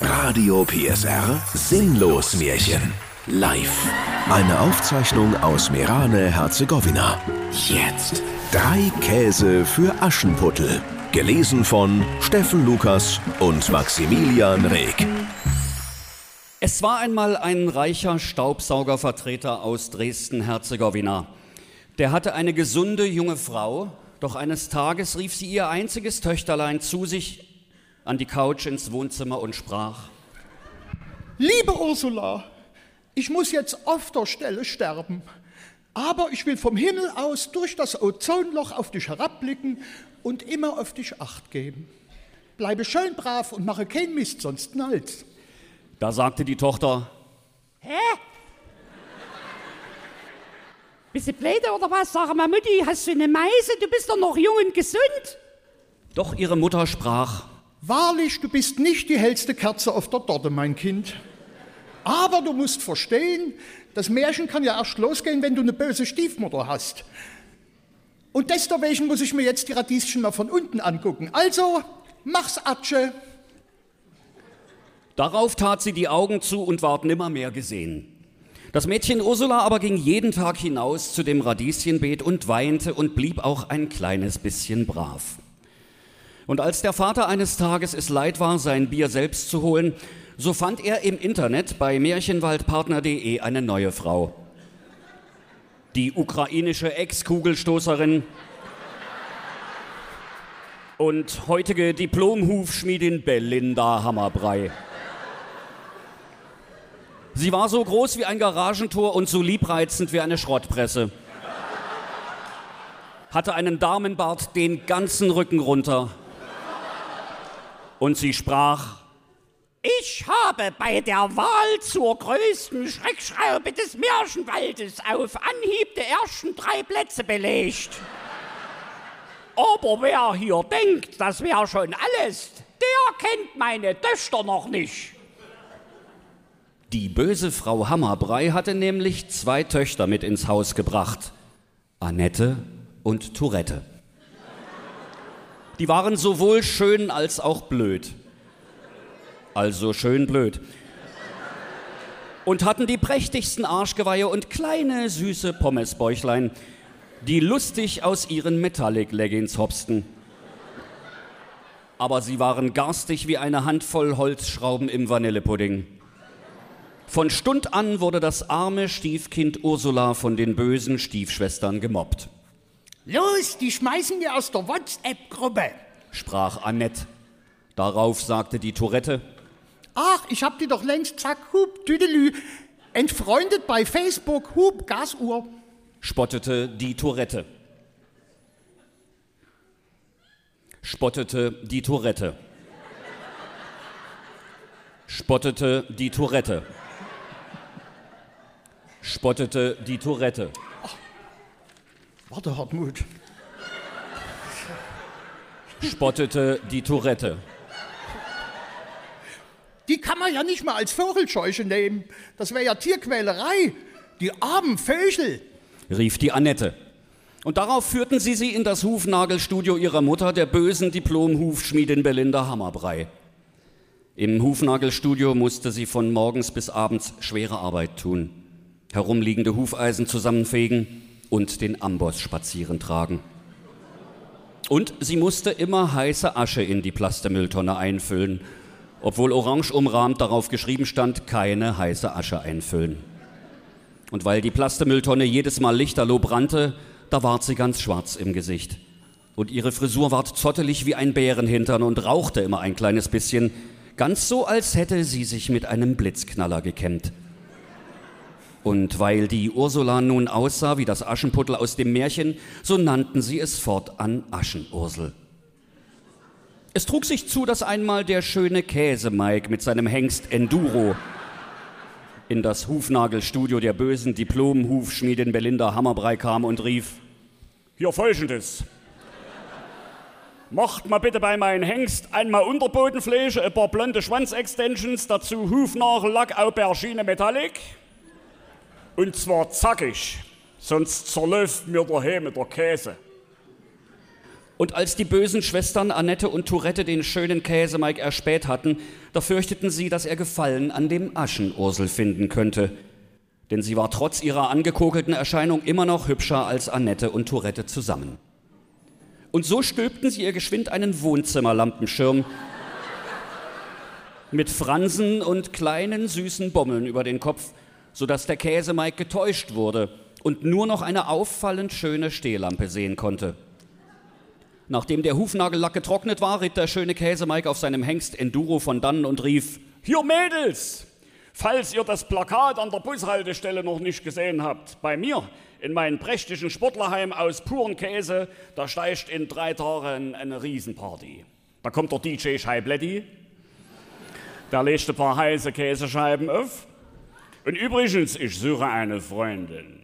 Radio PSR Sinnlos Märchen. Live. Eine Aufzeichnung aus Merane, Herzegowina. Jetzt. Drei Käse für Aschenputtel. Gelesen von Steffen Lukas und Maximilian Reg. Es war einmal ein reicher Staubsaugervertreter aus Dresden-Herzegowina. Der hatte eine gesunde junge Frau, doch eines Tages rief sie ihr einziges Töchterlein zu sich an die Couch ins Wohnzimmer und sprach, Liebe Ursula, ich muss jetzt auf der Stelle sterben, aber ich will vom Himmel aus durch das Ozonloch auf dich herabblicken und immer auf dich acht geben. Bleibe schön brav und mache keinen Mist, sonst knallt's. Da sagte die Tochter, Hä? Bist du blöde oder was? Sag mal, Mutti, hast du eine Meise? Du bist doch noch jung und gesund. doch ihre Mutter sprach, Wahrlich, du bist nicht die hellste Kerze auf der Torte, mein Kind. Aber du musst verstehen, das Märchen kann ja erst losgehen, wenn du eine böse Stiefmutter hast. Und deswegen muss ich mir jetzt die Radieschen mal von unten angucken. Also, mach's Atsche. Darauf tat sie die Augen zu und ward nimmermehr gesehen. Das Mädchen Ursula aber ging jeden Tag hinaus zu dem Radieschenbeet und weinte und blieb auch ein kleines bisschen brav. Und als der Vater eines Tages es leid war, sein Bier selbst zu holen, so fand er im Internet bei märchenwaldpartner.de eine neue Frau. Die ukrainische Ex-Kugelstoßerin und heutige Diplom-Hufschmiedin Belinda Hammerbrei. Sie war so groß wie ein Garagentor und so liebreizend wie eine Schrottpresse. Hatte einen Damenbart den ganzen Rücken runter. Und sie sprach, Ich habe bei der Wahl zur größten Schreckschraube des Märchenwaldes auf Anhieb der ersten drei Plätze belegt. Aber wer hier denkt, das wäre schon alles, der kennt meine Töchter noch nicht. die böse Frau Hammerbrei hatte nämlich zwei Töchter mit ins Haus gebracht. Annette und Tourette. Die waren sowohl schön als auch blöd. Also schön blöd. Und hatten die prächtigsten Arschgeweihe und kleine süße Pommesbäuchlein, die lustig aus ihren Metallic Leggings hopsten. Aber sie waren garstig wie eine Handvoll Holzschrauben im Vanillepudding. Von Stund an wurde das arme Stiefkind Ursula von den bösen Stiefschwestern gemobbt, Los, die schmeißen wir aus der WhatsApp-Gruppe. sprach Annette. Darauf sagte die Tourette, Ach, ich hab die doch längst, zack, hup, tüdelü. Entfreundet bei Facebook, hup, Gasuhr. spottete die Tourette. Spottete die Tourette. Spottete die Tourette. Spottete die Tourette. Warte, Hartmut. Spottete die Tourette. Die kann man ja nicht mal als Vogelscheuche nehmen. Das wäre ja Tierquälerei. Die armen Vögel. rief die Annette. Und darauf führten sie sie in das Hufnagelstudio ihrer Mutter, der bösen Diplom-Hufschmiedin Belinda Hammerbrei. Im Hufnagelstudio musste sie von morgens bis abends schwere Arbeit tun. Herumliegende Hufeisen zusammenfegen und den Amboss spazieren tragen. Und sie musste immer heiße Asche in die Plastemülltonne einfüllen, obwohl orange umrahmt darauf geschrieben stand, keine heiße Asche einfüllen. Und weil die Plastemülltonne jedes Mal lichterloh brannte, da ward sie ganz schwarz im Gesicht. Und ihre Frisur ward zottelig wie ein Bärenhintern und rauchte immer ein kleines bisschen, ganz so, als hätte sie sich mit einem Blitzknaller gekämmt. Und weil die Ursula nun aussah wie das Aschenputtel aus dem Märchen, so nannten sie es fortan Aschenursel. Es trug sich zu, dass einmal der schöne Käsemeig mit seinem Hengst Enduro in das Hufnagelstudio der bösen Diplom-Hufschmiedin Belinda Hammerbrei kam und rief: Hier folgendes. Macht mal bitte bei meinen Hengst einmal Unterbodenfläche, ein paar blonde Schwanzextensions, dazu Hufnagel, Lack, Aubergine, Metallic. Und zwar zackig, sonst zerläuft mir der Häme der Käse. Und als die bösen Schwestern Annette und Tourette den schönen Käsemeig erspäht hatten, da fürchteten sie, dass er Gefallen an dem Aschenursel finden könnte. Denn sie war trotz ihrer angekokelten Erscheinung immer noch hübscher als Annette und Tourette zusammen. Und so stülpten sie ihr geschwind einen Wohnzimmerlampenschirm mit Fransen und kleinen süßen Bommeln über den Kopf, sodass der Käsemeig getäuscht wurde und nur noch eine auffallend schöne Stehlampe sehen konnte. Nachdem der Hufnagellack getrocknet war, ritt der schöne Käsemeig auf seinem Hengst Enduro von dannen und rief: Hier Mädels! Falls ihr das Plakat an der Bushaltestelle noch nicht gesehen habt, bei mir in meinem prächtigen Sportlerheim aus puren Käse, da steigt in drei Tagen eine Riesenparty. Da kommt der DJ Scheibletti, der legt ein paar heiße Käsescheiben auf. Und übrigens, ich suche eine Freundin.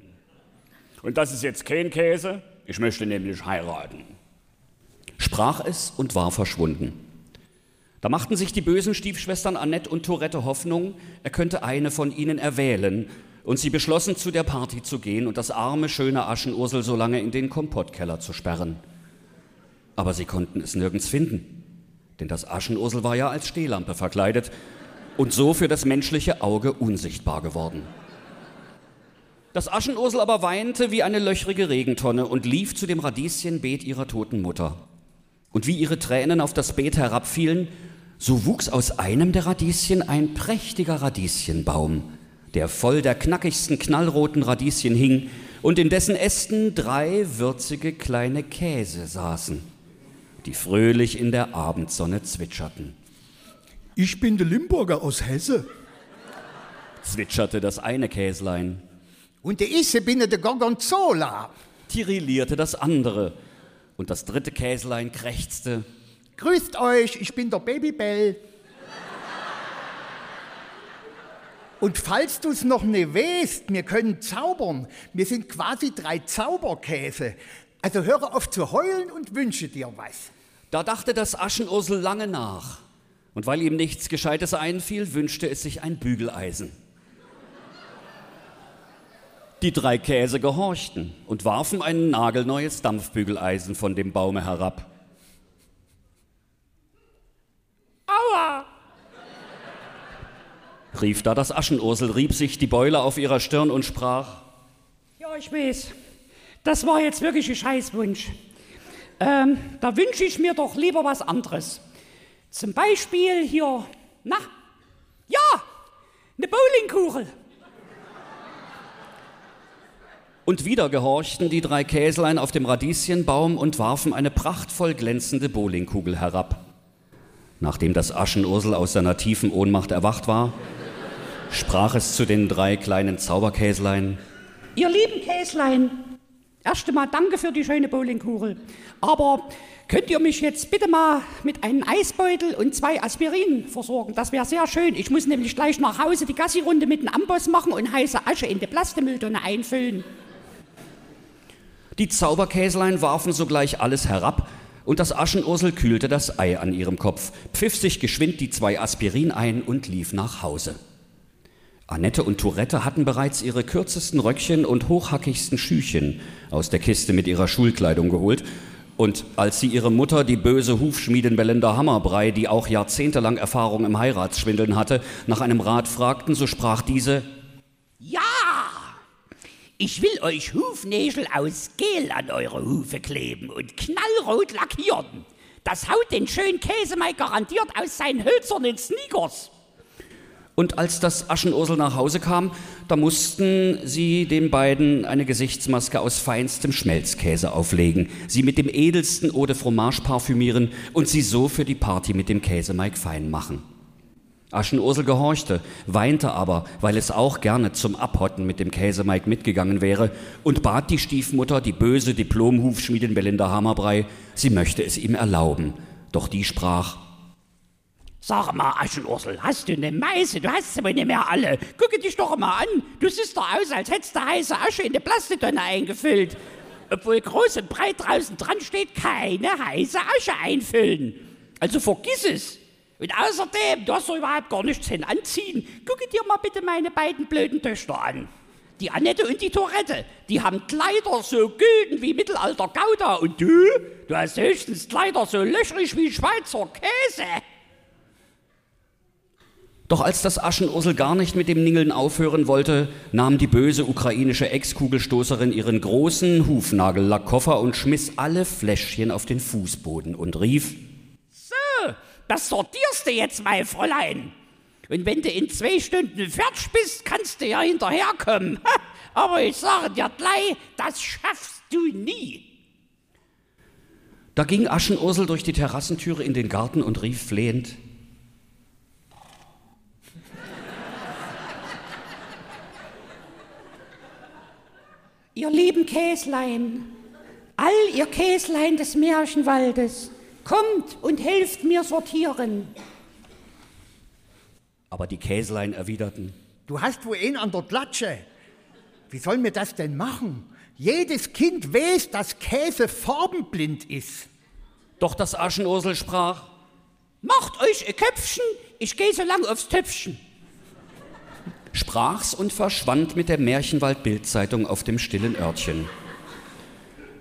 Und das ist jetzt kein Käse, ich möchte nämlich heiraten sprach es und war verschwunden. Da machten sich die bösen Stiefschwestern Annette und Tourette Hoffnung, er könnte eine von ihnen erwählen, und sie beschlossen, zu der Party zu gehen und das arme, schöne Aschenursel so lange in den Kompottkeller zu sperren. Aber sie konnten es nirgends finden, denn das Aschenursel war ja als Stehlampe verkleidet und so für das menschliche Auge unsichtbar geworden. Das Aschenursel aber weinte wie eine löchrige Regentonne und lief zu dem Radieschenbeet ihrer toten Mutter. Und wie ihre Tränen auf das Beet herabfielen, so wuchs aus einem der Radieschen ein prächtiger Radieschenbaum, der voll der knackigsten knallroten Radieschen hing und in dessen Ästen drei würzige kleine Käse saßen, die fröhlich in der Abendsonne zwitscherten. Ich bin der Limburger aus Hesse, zwitscherte das eine Käslein. Und der Isse bin der Gorgonzola, tirillierte das andere und das dritte Käslein krächzte. Grüßt euch, ich bin der Babybell. Und falls du es noch nicht weißt, wir können zaubern. Wir sind quasi drei Zauberkäse. Also höre auf zu heulen und wünsche dir was. Da dachte das Aschenursel lange nach. Und weil ihm nichts Gescheites einfiel, wünschte es sich ein Bügeleisen. Die drei Käse gehorchten und warfen ein nagelneues Dampfbügeleisen von dem Baume herab. Aua! rief da das Aschenursel, rieb sich die Beule auf ihrer Stirn und sprach: Ja, ich weiß, das war jetzt wirklich ein Scheißwunsch. Ähm, da wünsche ich mir doch lieber was anderes. Zum Beispiel hier, na, ja, eine Bowlingkugel. Und wieder gehorchten die drei Käslein auf dem Radieschenbaum und warfen eine prachtvoll glänzende Bowlingkugel herab. Nachdem das Aschenursel aus seiner tiefen Ohnmacht erwacht war, sprach es zu den drei kleinen Zauberkäslein. Ihr lieben Käslein, erst einmal danke für die schöne Bowlingkugel. Aber könnt ihr mich jetzt bitte mal mit einem Eisbeutel und zwei Aspirin versorgen? Das wäre sehr schön. Ich muss nämlich gleich nach Hause die Gassi-Runde mit dem Amboss machen und heiße Asche in die Plastemülltonne einfüllen. Die Zauberkäslein warfen sogleich alles herab, und das Aschenursel kühlte das Ei an ihrem Kopf, pfiff sich geschwind die zwei Aspirin ein und lief nach Hause. Annette und Tourette hatten bereits ihre kürzesten Röckchen und hochhackigsten Schüchen aus der Kiste mit ihrer Schulkleidung geholt, und als sie ihre Mutter, die böse Hufschmiedin Belinda Hammerbrei, die auch jahrzehntelang Erfahrung im Heiratsschwindeln hatte, nach einem Rat fragten, so sprach diese Ja, ich will euch Hufnägel aus Gel an eure Hufe kleben und knallrot lackieren. Das haut den schönen Käse mal garantiert aus seinen hölzernen Sneakers. Und als das Aschenursel nach Hause kam, da mussten sie den beiden eine Gesichtsmaske aus feinstem Schmelzkäse auflegen, sie mit dem edelsten Eau de Fromage parfümieren und sie so für die Party mit dem Käsemeig fein machen. Aschenursel gehorchte, weinte aber, weil es auch gerne zum Abhotten mit dem Käsemeig mitgegangen wäre und bat die Stiefmutter, die böse Diplomhufschmiedin Belinda Hammerbrei, sie möchte es ihm erlauben. Doch die sprach, Sag mal, Aschenursel, hast du eine Meise? Du hast sie wohl nicht mehr alle. Gucke dich doch mal an. Du siehst doch aus, als hättest du heiße Asche in die Plastiktonne eingefüllt. Obwohl groß und breit draußen dran steht, keine heiße Asche einfüllen. Also vergiss es. Und außerdem, du hast doch überhaupt gar nichts hin anziehen. Gucke dir mal bitte meine beiden blöden Töchter an. Die Annette und die Tourette, die haben Kleider so gülden wie Mittelalter Gouda. Und du? Du hast höchstens Kleider so löchrig wie Schweizer Käse. Doch als das Aschenursel gar nicht mit dem Ningeln aufhören wollte, nahm die böse ukrainische Ex-Kugelstoßerin ihren großen Hufnagellackkoffer und schmiss alle Fläschchen auf den Fußboden und rief: So, das sortierst du jetzt, mein Fräulein. Und wenn du in zwei Stunden fertig bist, kannst du ja hinterherkommen. Aber ich sage dir gleich, das schaffst du nie. Da ging Aschenursel durch die Terrassentüre in den Garten und rief flehend: Ihr lieben Käslein, all ihr Käslein des Märchenwaldes, kommt und helft mir sortieren. Aber die Käslein erwiderten: Du hast wohl einen an der Klatsche. Wie sollen wir das denn machen? Jedes Kind weiß, dass Käse farbenblind ist. Doch das Aschenursel sprach: Macht euch ein Köpfchen, ich gehe so lang aufs Töpfchen. Sprach's und verschwand mit der Märchenwald-Bildzeitung auf dem stillen Örtchen.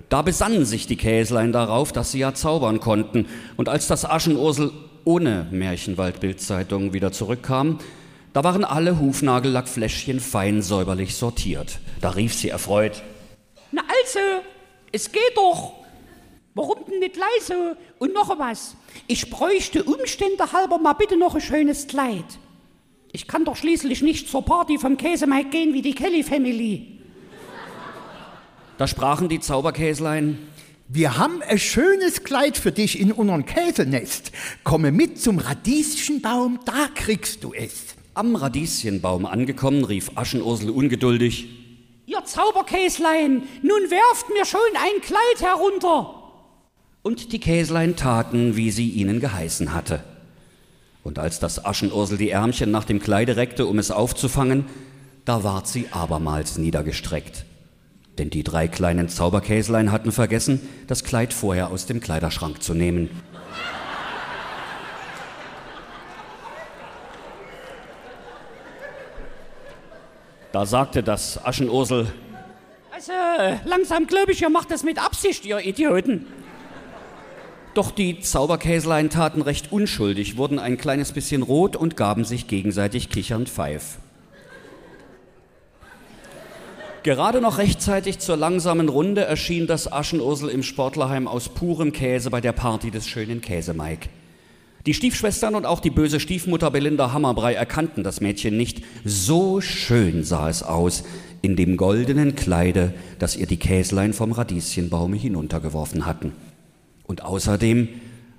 Da besannen sich die Käslein darauf, dass sie ja zaubern konnten, und als das Aschenursel ohne Märchenwald-Bildzeitung wieder zurückkam, da waren alle Hufnagellackfläschchen fein säuberlich sortiert. Da rief sie erfreut: Na also, es geht doch. Warum denn nicht leise? Und noch was. Ich bräuchte Umstände halber mal bitte noch ein schönes Kleid. Ich kann doch schließlich nicht zur Party vom Käsemike gehen wie die Kelly Family. Da sprachen die Zauberkäslein: Wir haben ein schönes Kleid für dich in unserem Käsenest. Komme mit zum Radieschenbaum, da kriegst du es. Am Radieschenbaum angekommen, rief Aschenursel ungeduldig: Ihr Zauberkäslein, nun werft mir schon ein Kleid herunter. Und die Käslein taten, wie sie ihnen geheißen hatte. Und als das Aschenursel die Ärmchen nach dem Kleide reckte, um es aufzufangen, da ward sie abermals niedergestreckt. Denn die drei kleinen Zauberkäslein hatten vergessen, das Kleid vorher aus dem Kleiderschrank zu nehmen. Da sagte das Aschenursel, Also, langsam glaube ich, ihr macht das mit Absicht, ihr Idioten. Doch die Zauberkäslein taten recht unschuldig, wurden ein kleines bisschen rot und gaben sich gegenseitig kichernd Pfeif. Gerade noch rechtzeitig zur langsamen Runde erschien das Aschenursel im Sportlerheim aus purem Käse bei der Party des schönen Käsemike. Die Stiefschwestern und auch die böse Stiefmutter Belinda Hammerbrei erkannten das Mädchen nicht. So schön sah es aus in dem goldenen Kleide, das ihr die Käslein vom Radieschenbaume hinuntergeworfen hatten. Und außerdem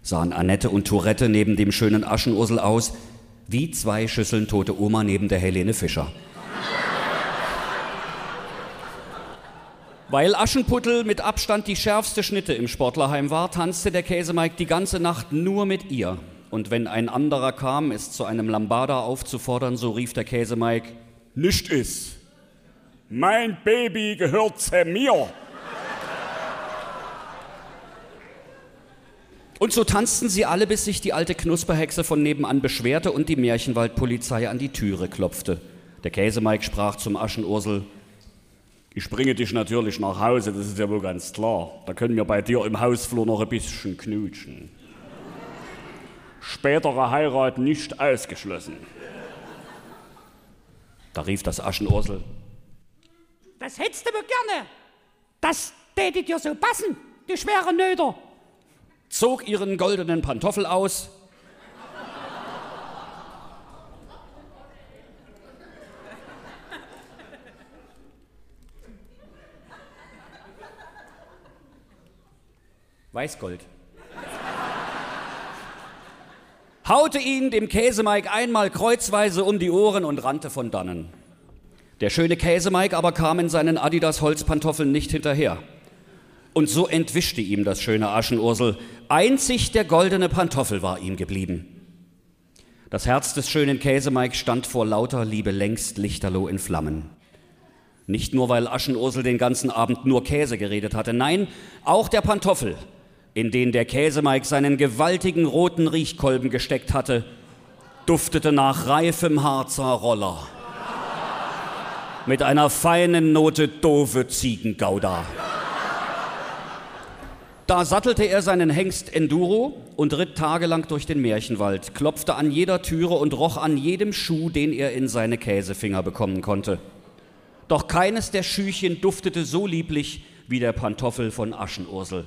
sahen Annette und Tourette neben dem schönen Aschenursel aus wie zwei Schüsseln tote Oma neben der Helene Fischer. Weil Aschenputtel mit Abstand die schärfste Schnitte im Sportlerheim war, tanzte der Käsemike die ganze Nacht nur mit ihr. Und wenn ein anderer kam, es zu einem Lambada aufzufordern, so rief der Käsemike, Nicht ist. Mein Baby gehört zu mir. Und so tanzten sie alle, bis sich die alte Knusperhexe von nebenan beschwerte und die Märchenwaldpolizei an die Türe klopfte. Der Käsemike sprach zum Aschenursel, Ich bringe dich natürlich nach Hause, das ist ja wohl ganz klar. Da können wir bei dir im Hausflur noch ein bisschen knutschen. Spätere Heirat nicht ausgeschlossen. da rief das Aschenursel, Das hättest du wohl gerne. Das täte dir so passen, du schwere Nöter. Zog ihren goldenen Pantoffel aus, Weißgold. haute ihn dem Käsemike einmal kreuzweise um die Ohren und rannte von dannen. Der schöne Käsemike aber kam in seinen Adidas Holzpantoffeln nicht hinterher. Und so entwischte ihm das schöne Aschenursel. Einzig der goldene Pantoffel war ihm geblieben. Das Herz des schönen Käsemike stand vor lauter Liebe längst lichterloh in Flammen. Nicht nur, weil Aschenursel den ganzen Abend nur Käse geredet hatte, nein, auch der Pantoffel, in den der Käsemike seinen gewaltigen roten Riechkolben gesteckt hatte, duftete nach reifem Harzer Roller. mit einer feinen Note doofe Ziegengouda. Da sattelte er seinen Hengst Enduro und ritt tagelang durch den Märchenwald, klopfte an jeder Türe und roch an jedem Schuh, den er in seine Käsefinger bekommen konnte. Doch keines der Schüchen duftete so lieblich wie der Pantoffel von Aschenursel.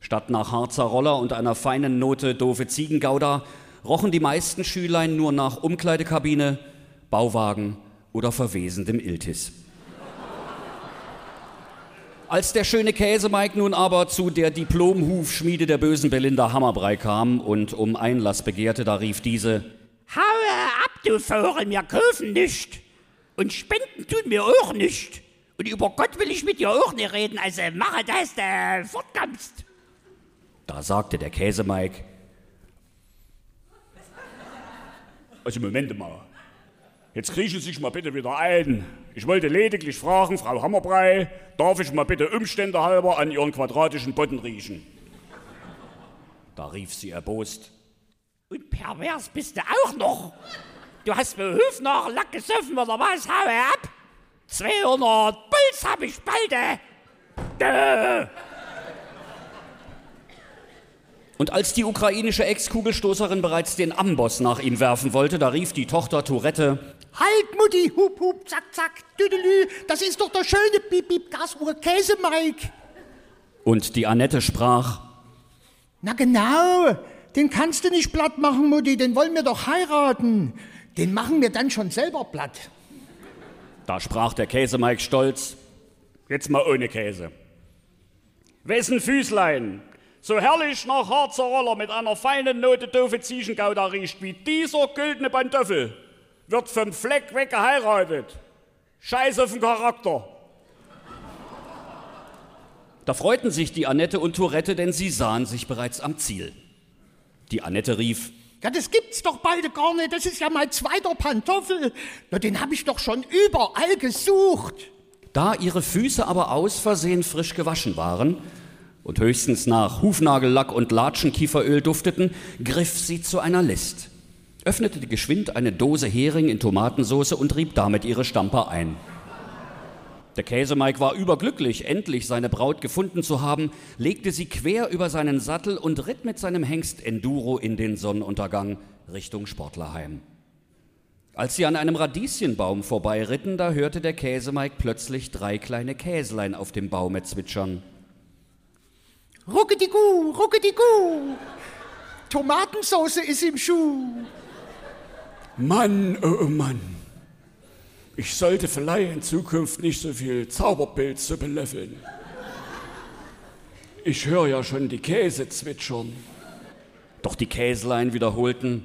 Statt nach Harzer Roller und einer feinen Note doofe Ziegengouda rochen die meisten Schülein nur nach Umkleidekabine, Bauwagen oder verwesendem Iltis. Als der schöne Käsemike nun aber zu der Diplomhufschmiede der bösen Belinda Hammerbrei kam und um Einlass begehrte, da rief diese: Haue ab, du Vögel, wir kaufen nicht. Und spenden tun mir auch nicht. Und über Gott will ich mit dir auch nicht reden, also mache, dass du fortkommst. Da sagte der Käsemike: Also Moment mal. Jetzt kriechen Sie sich mal bitte wieder ein. Ich wollte lediglich fragen, Frau Hammerbrei, darf ich mal bitte Umstände halber an Ihren quadratischen Boden riechen? Da rief sie erbost. Und pervers bist du auch noch. Du hast mir Hüf nach Lack gesoffen oder was? Hau ab. 200 Puls hab ich bald. äh. Dö. Und als die ukrainische Ex-Kugelstoßerin bereits den Amboss nach ihm werfen wollte, da rief die Tochter Tourette: Halt, Mutti, hup, hup, zack, zack, düdelü, das ist doch der schöne Bip, Bip, Gasuhr Käse-Mike. Und die Annette sprach: Na genau, den kannst du nicht platt machen, Mutti, den wollen wir doch heiraten. Den machen wir dann schon selber platt. Da sprach der Käsemike stolz: Jetzt mal ohne Käse. Wessen Füßlein so herrlich nach Harzer Roller mit einer feinen Note doofe Zieschengouda riecht wie dieser güldene Pantoffel, wird vom Fleck weg geheiratet. Scheiß auf den Charakter. Da freuten sich die Annette und Tourette, denn sie sahen sich bereits am Ziel. Die Annette rief: Ja, das gibt's doch beide gar nicht. Das ist ja mein zweiter Pantoffel. Na, den habe ich doch schon überall gesucht. Da ihre Füße aber aus Versehen frisch gewaschen waren und höchstens nach Hufnagellack und Latschenkieferöl dufteten, griff sie zu einer List, öffnete geschwind eine Dose Hering in Tomatensauce und rieb damit ihre Stamper ein. Der Käsemike war überglücklich, endlich seine Braut gefunden zu haben, legte sie quer über seinen Sattel und ritt mit seinem Hengst Enduro in den Sonnenuntergang Richtung Sportlerheim. Als sie an einem Radieschenbaum vorbeiritten, da hörte der Käsemike plötzlich drei kleine Käslein auf dem Baume zwitschern. Ruckedigu, ruckedigu. Tomatensauce ist im Schuh. Mann, oh Mann. Ich sollte vielleicht in Zukunft nicht so viel Zauberpilze belöffeln. Ich höre ja schon die Käse zwitschern. Doch die Käslein wiederholten,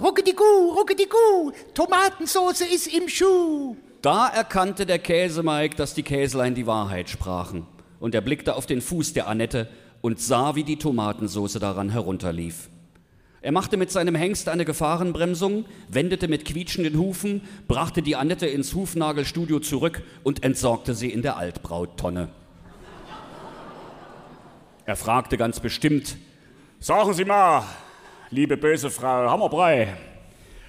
Ruckedigu, ruckedigu. Tomatensauce ist im Schuh. Da erkannte der Käsemike, dass die Käslein die Wahrheit sprachen. Und er blickte auf den Fuß der Annette und sah, wie die Tomatensauce daran herunterlief. Er machte mit seinem Hengst eine Gefahrenbremsung, wendete mit quietschenden Hufen, brachte die Annette ins Hufnagelstudio zurück und entsorgte sie in der Altbrauttonne. Er fragte ganz bestimmt, Sagen Sie mal, liebe böse Frau Hammerbrei,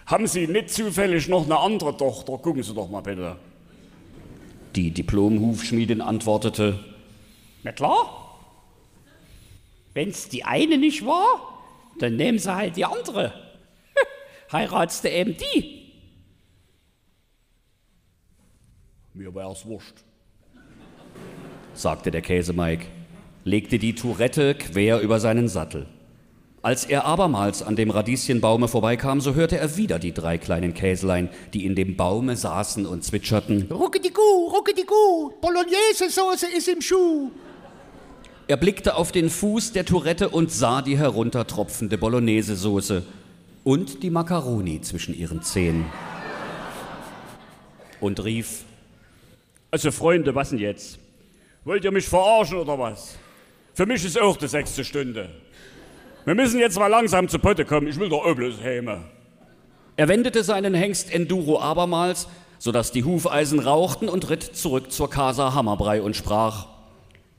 haben Sie nicht zufällig noch eine andere Tochter? Gucken Sie doch mal bitte. die Diplomhufschmiedin antwortete, Na klar. Wenn's die eine nicht war, dann nehmen sie halt die andere. Heiratst du eben die? Mir wär's wurscht. sagte der Käsemike, legte die Tourette quer über seinen Sattel. Als er abermals an dem Radieschenbaume vorbeikam, so hörte er wieder die drei kleinen Käslein, die in dem Baume saßen und zwitscherten. Ruckedigu, ruckedigu. Bolognese-Sauce ist im Schuh. Er blickte auf den Fuß der Tourette und sah die heruntertropfende Bolognese-Soße und die Makaroni zwischen ihren Zehen. Und rief, Also Freunde, was denn jetzt? Wollt ihr mich verarschen oder was? Für mich ist auch die sechste Stunde. Wir müssen jetzt mal langsam zu Potte kommen. Ich will doch Obles häme. Er wendete seinen Hengst Enduro abermals, sodass die Hufeisen rauchten und ritt zurück zur Casa Hammerbrei und sprach,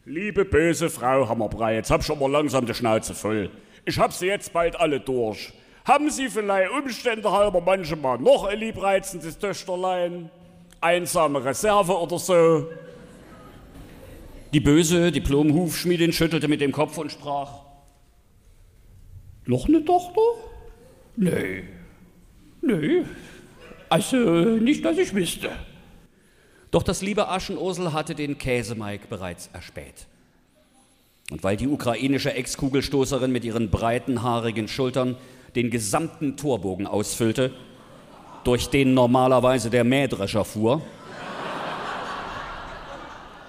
Liebe böse Frau Hammerbrei, jetzt hab ich aber langsam die Schnauze voll. Ich hab sie jetzt bald alle durch. Haben Sie vielleicht Umstände halber manchmal noch ein liebreizendes Töchterlein? einsame Reserve oder so. Die böse Diplom-Hufschmiedin schüttelte mit dem Kopf und sprach: Noch eine Tochter? Nee. Nee. Also nicht, dass ich wüsste. Doch das liebe Aschenursel hatte den Käsemeig bereits erspäht. Und weil die ukrainische Ex-Kugelstoßerin mit ihren breiten, haarigen Schultern den gesamten Torbogen ausfüllte, durch den normalerweise der Mähdrescher fuhr,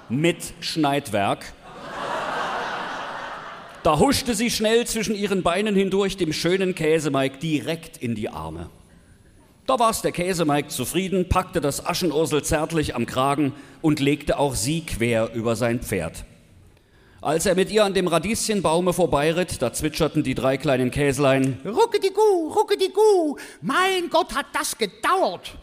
mit Schneidwerk, da huschte sie schnell zwischen ihren Beinen hindurch dem schönen Käsemeig direkt in die Arme. Da war's der Käsemeig zufrieden, packte das Aschenursel zärtlich am Kragen und legte auch sie quer über sein Pferd. Als er mit ihr an dem Radieschenbaume vorbeiritt, da zwitscherten die drei kleinen Käslein. Rucke die Kuh, rucke die Kuh. Mein Gott, hat das gedauert.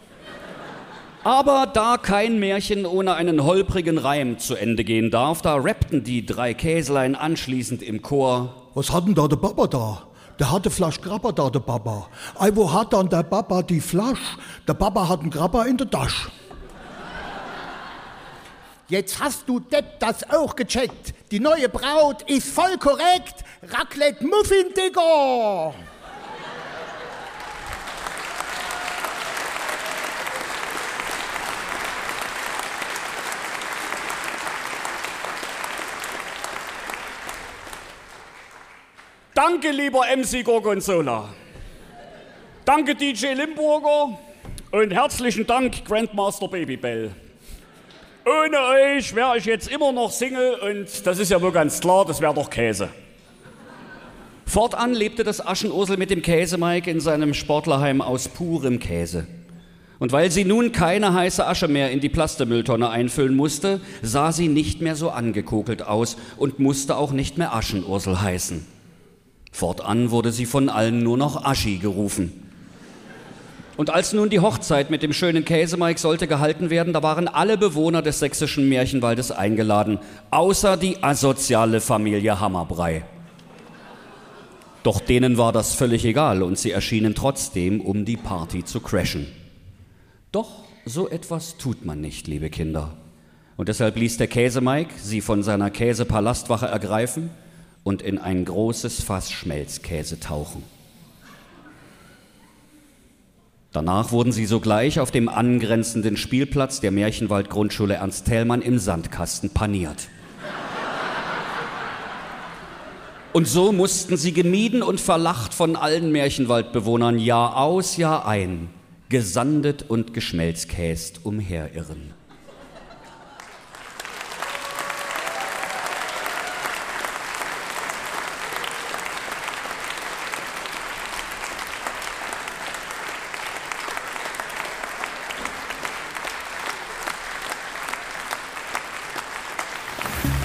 Aber da kein Märchen ohne einen holprigen Reim zu Ende gehen darf, da rappten die drei Käslein anschließend im Chor. Was hat denn da der Papa da? Der hatte Flasch Grappa da, der Papa. Ei, wo hat dann der Papa die Flasch? Der Papa hat einen Grappa in der Tasche. Jetzt hast du Depp das auch gecheckt. Die neue Braut ist voll korrekt. Raclette Muffin, Digga. Danke, lieber MC Gorgonzola. Danke, DJ Limburger. Und herzlichen Dank, Grandmaster Babybell. Ohne euch wäre ich jetzt immer noch Single und das ist ja wohl ganz klar, das wäre doch Käse. Fortan lebte das Aschenursel mit dem Käsemeig in seinem Sportlerheim aus purem Käse. Und weil sie nun keine heiße Asche mehr in die Plastemülltonne einfüllen musste, sah sie nicht mehr so angekokelt aus und musste auch nicht mehr Aschenursel heißen. Fortan wurde sie von allen nur noch Aschi gerufen. Und als nun die Hochzeit mit dem schönen Käsemeig sollte gehalten werden, da waren alle Bewohner des sächsischen Märchenwaldes eingeladen, außer die asoziale Familie Hammerbrei. Doch denen war das völlig egal und sie erschienen trotzdem, um die Party zu crashen. Doch so etwas tut man nicht, liebe Kinder. Und deshalb ließ der Käsemeig sie von seiner Käsepalastwache ergreifen und in ein großes Fass Schmelzkäse tauchen. Danach wurden sie sogleich auf dem angrenzenden Spielplatz der Märchenwald-Grundschule Ernst Thälmann im Sandkasten paniert. Und so mussten sie gemieden und verlacht von allen Märchenwaldbewohnern Jahr aus, Jahr ein, gesandet und geschmelzkäst umherirren.